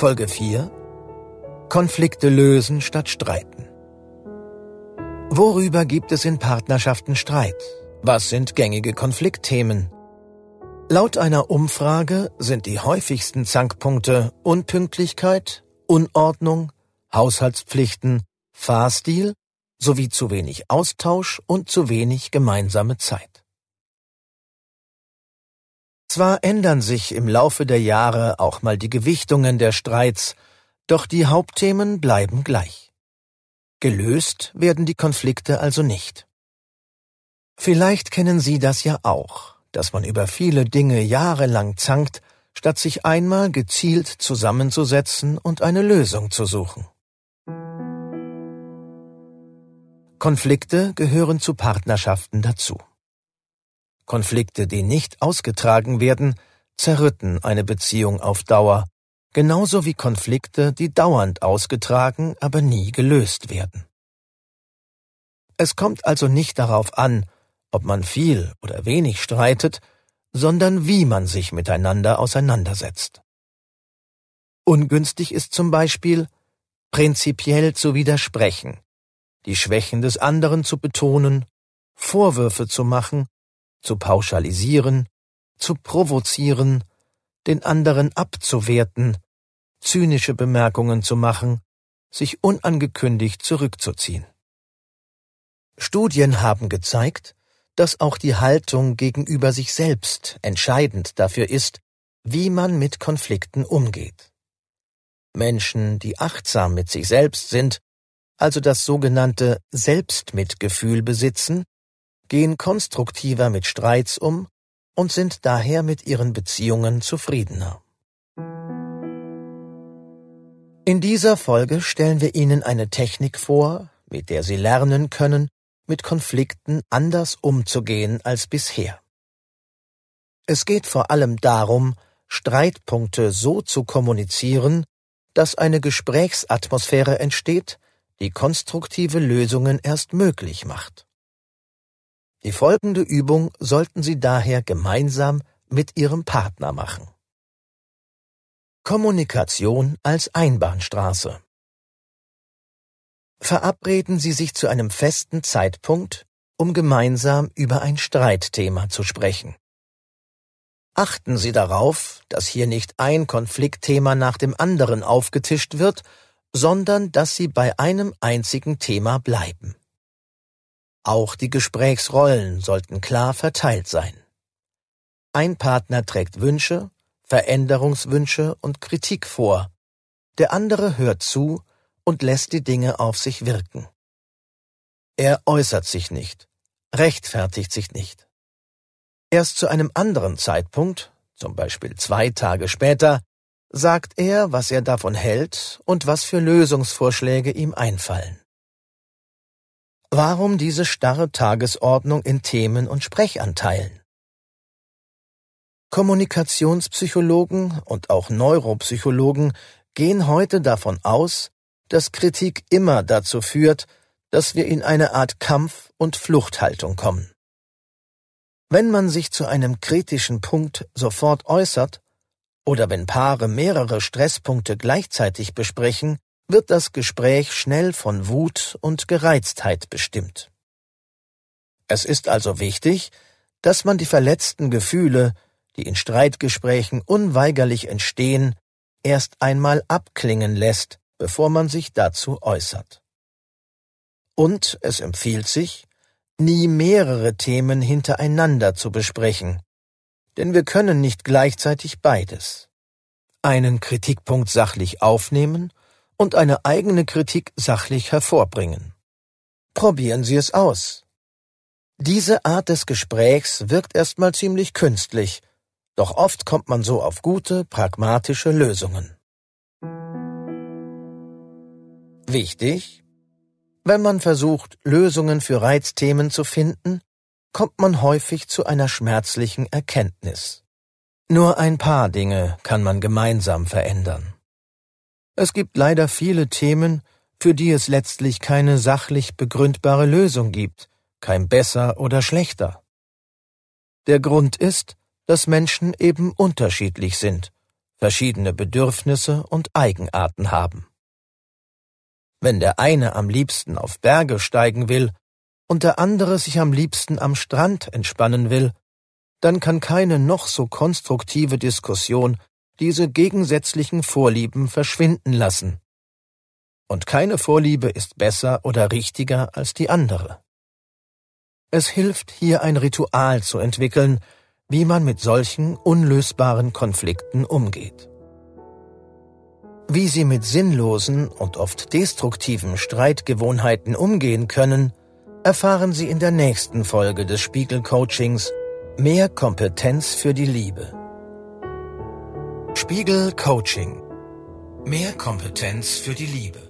Folge 4 Konflikte lösen statt streiten. Worüber gibt es in Partnerschaften Streit? Was sind gängige Konfliktthemen? Laut einer Umfrage sind die häufigsten Zankpunkte Unpünktlichkeit, Unordnung, Haushaltspflichten, Fahrstil sowie zu wenig Austausch und zu wenig gemeinsame Zeit. Zwar ändern sich im Laufe der Jahre auch mal die Gewichtungen der Streits, doch die Hauptthemen bleiben gleich. Gelöst werden die Konflikte also nicht. Vielleicht kennen Sie das ja auch dass man über viele Dinge jahrelang zankt, statt sich einmal gezielt zusammenzusetzen und eine Lösung zu suchen. Konflikte gehören zu Partnerschaften dazu. Konflikte, die nicht ausgetragen werden, zerrütten eine Beziehung auf Dauer, genauso wie Konflikte, die dauernd ausgetragen, aber nie gelöst werden. Es kommt also nicht darauf an, ob man viel oder wenig streitet, sondern wie man sich miteinander auseinandersetzt. Ungünstig ist zum Beispiel, prinzipiell zu widersprechen, die Schwächen des anderen zu betonen, Vorwürfe zu machen, zu pauschalisieren, zu provozieren, den anderen abzuwerten, zynische Bemerkungen zu machen, sich unangekündigt zurückzuziehen. Studien haben gezeigt, dass auch die Haltung gegenüber sich selbst entscheidend dafür ist, wie man mit Konflikten umgeht. Menschen, die achtsam mit sich selbst sind, also das sogenannte Selbstmitgefühl besitzen, gehen konstruktiver mit Streits um und sind daher mit ihren Beziehungen zufriedener. In dieser Folge stellen wir Ihnen eine Technik vor, mit der Sie lernen können, mit Konflikten anders umzugehen als bisher. Es geht vor allem darum, Streitpunkte so zu kommunizieren, dass eine Gesprächsatmosphäre entsteht, die konstruktive Lösungen erst möglich macht. Die folgende Übung sollten Sie daher gemeinsam mit Ihrem Partner machen. Kommunikation als Einbahnstraße Verabreden Sie sich zu einem festen Zeitpunkt, um gemeinsam über ein Streitthema zu sprechen. Achten Sie darauf, dass hier nicht ein Konfliktthema nach dem anderen aufgetischt wird, sondern dass Sie bei einem einzigen Thema bleiben. Auch die Gesprächsrollen sollten klar verteilt sein. Ein Partner trägt Wünsche, Veränderungswünsche und Kritik vor, der andere hört zu und lässt die Dinge auf sich wirken. Er äußert sich nicht, rechtfertigt sich nicht. Erst zu einem anderen Zeitpunkt, zum Beispiel zwei Tage später, sagt er, was er davon hält und was für Lösungsvorschläge ihm einfallen. Warum diese starre Tagesordnung in Themen und Sprechanteilen? Kommunikationspsychologen und auch Neuropsychologen gehen heute davon aus, dass Kritik immer dazu führt, dass wir in eine Art Kampf- und Fluchthaltung kommen. Wenn man sich zu einem kritischen Punkt sofort äußert, oder wenn Paare mehrere Stresspunkte gleichzeitig besprechen, wird das Gespräch schnell von Wut und Gereiztheit bestimmt. Es ist also wichtig, dass man die verletzten Gefühle, die in Streitgesprächen unweigerlich entstehen, erst einmal abklingen lässt bevor man sich dazu äußert. Und es empfiehlt sich, nie mehrere Themen hintereinander zu besprechen, denn wir können nicht gleichzeitig beides. Einen Kritikpunkt sachlich aufnehmen und eine eigene Kritik sachlich hervorbringen. Probieren Sie es aus. Diese Art des Gesprächs wirkt erstmal ziemlich künstlich, doch oft kommt man so auf gute, pragmatische Lösungen. Wichtig? Wenn man versucht, Lösungen für Reizthemen zu finden, kommt man häufig zu einer schmerzlichen Erkenntnis. Nur ein paar Dinge kann man gemeinsam verändern. Es gibt leider viele Themen, für die es letztlich keine sachlich begründbare Lösung gibt, kein besser oder schlechter. Der Grund ist, dass Menschen eben unterschiedlich sind, verschiedene Bedürfnisse und Eigenarten haben. Wenn der eine am liebsten auf Berge steigen will und der andere sich am liebsten am Strand entspannen will, dann kann keine noch so konstruktive Diskussion diese gegensätzlichen Vorlieben verschwinden lassen. Und keine Vorliebe ist besser oder richtiger als die andere. Es hilft hier ein Ritual zu entwickeln, wie man mit solchen unlösbaren Konflikten umgeht. Wie Sie mit sinnlosen und oft destruktiven Streitgewohnheiten umgehen können, erfahren Sie in der nächsten Folge des Spiegel Coachings Mehr Kompetenz für die Liebe. Spiegel Coaching Mehr Kompetenz für die Liebe.